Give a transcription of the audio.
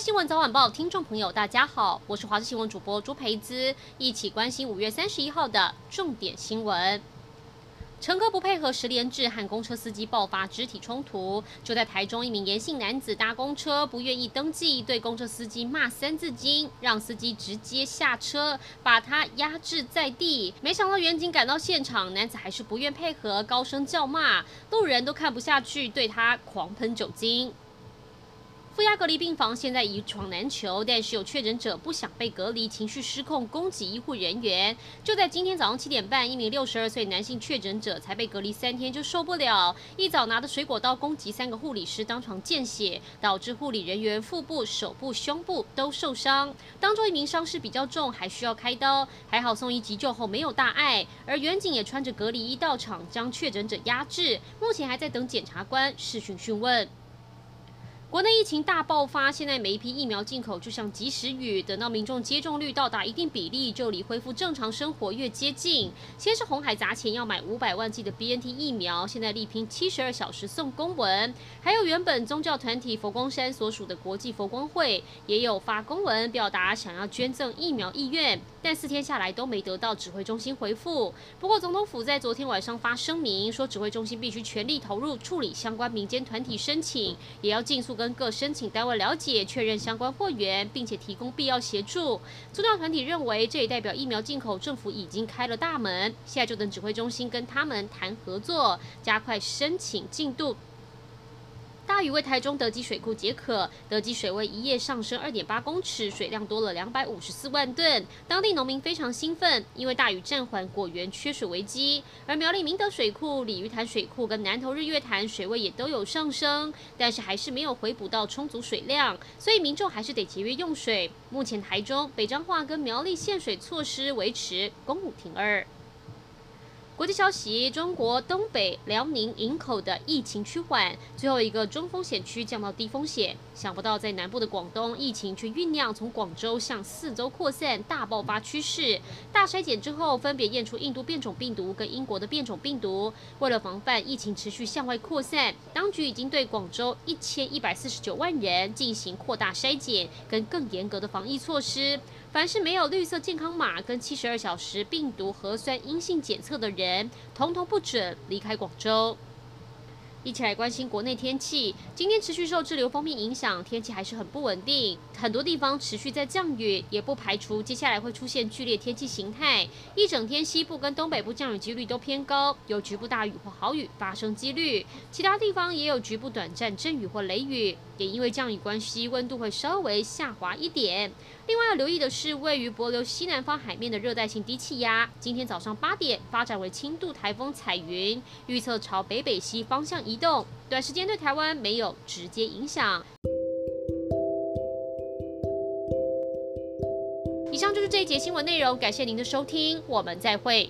新闻早晚报听众朋友，大家好，我是华视新闻主播朱培姿，一起关心五月三十一号的重点新闻。乘客不配合十连制，和公车司机爆发肢体冲突。就在台中，一名严姓男子搭公车不愿意登记，对公车司机骂三字经，让司机直接下车，把他压制在地。没想到员警赶到现场，男子还是不愿配合，高声叫骂，路人都看不下去，对他狂喷酒精。负压隔离病房现在一床难求，但是有确诊者不想被隔离，情绪失控攻击医护人员。就在今天早上七点半，一名六十二岁男性确诊者才被隔离三天就受不了，一早拿着水果刀攻击三个护理师，当场见血，导致护理人员腹部、手部、胸部都受伤。当中一名伤势比较重，还需要开刀，还好送医急救后没有大碍。而员警也穿着隔离衣到场，将确诊者压制，目前还在等检察官视讯讯问。国内疫情大爆发，现在每一批疫苗进口就像及时雨，等到民众接种率到达一定比例，就离恢复正常生活越接近。先是红海砸钱要买五百万剂的 BNT 疫苗，现在力拼七十二小时送公文。还有原本宗教团体佛光山所属的国际佛光会，也有发公文表达想要捐赠疫苗意愿，但四天下来都没得到指挥中心回复。不过总统府在昨天晚上发声明说，指挥中心必须全力投入处理相关民间团体申请，也要尽速。跟各申请单位了解确认相关货源，并且提供必要协助。宗教团体认为，这也代表疫苗进口政府已经开了大门，现在就等指挥中心跟他们谈合作，加快申请进度。大雨为台中德基水库解渴，德基水位一夜上升二点八公尺，水量多了两百五十四万吨。当地农民非常兴奋，因为大雨暂缓果园缺水危机。而苗栗明德水库、鲤鱼潭水库跟南投日月潭水位也都有上升，但是还是没有回补到充足水量，所以民众还是得节约用水。目前台中、北彰化跟苗栗限水措施维持公五停二。国际消息：中国东北辽宁营口的疫情趋缓，最后一个中风险区降到低风险。想不到在南部的广东，疫情却酝酿从广州向四周扩散，大爆发趋势。大筛检之后，分别验出印度变种病毒跟英国的变种病毒。为了防范疫情持续向外扩散，当局已经对广州一千一百四十九万人进行扩大筛检跟更严格的防疫措施。凡是没有绿色健康码跟七十二小时病毒核酸阴性检测的人，统统不准离开广州。一起来关心国内天气。今天持续受滞留锋面影响，天气还是很不稳定，很多地方持续在降雨，也不排除接下来会出现剧烈天气形态。一整天西部跟东北部降雨几率都偏高，有局部大雨或豪雨发生几率。其他地方也有局部短暂阵雨或雷雨，也因为降雨关系，温度会稍微下滑一点。另外要留意的是，位于帛琉西南方海面的热带性低气压，今天早上八点发展为轻度台风彩云，预测朝北北西方向移动，短时间对台湾没有直接影响。以上就是这一节新闻内容，感谢您的收听，我们再会。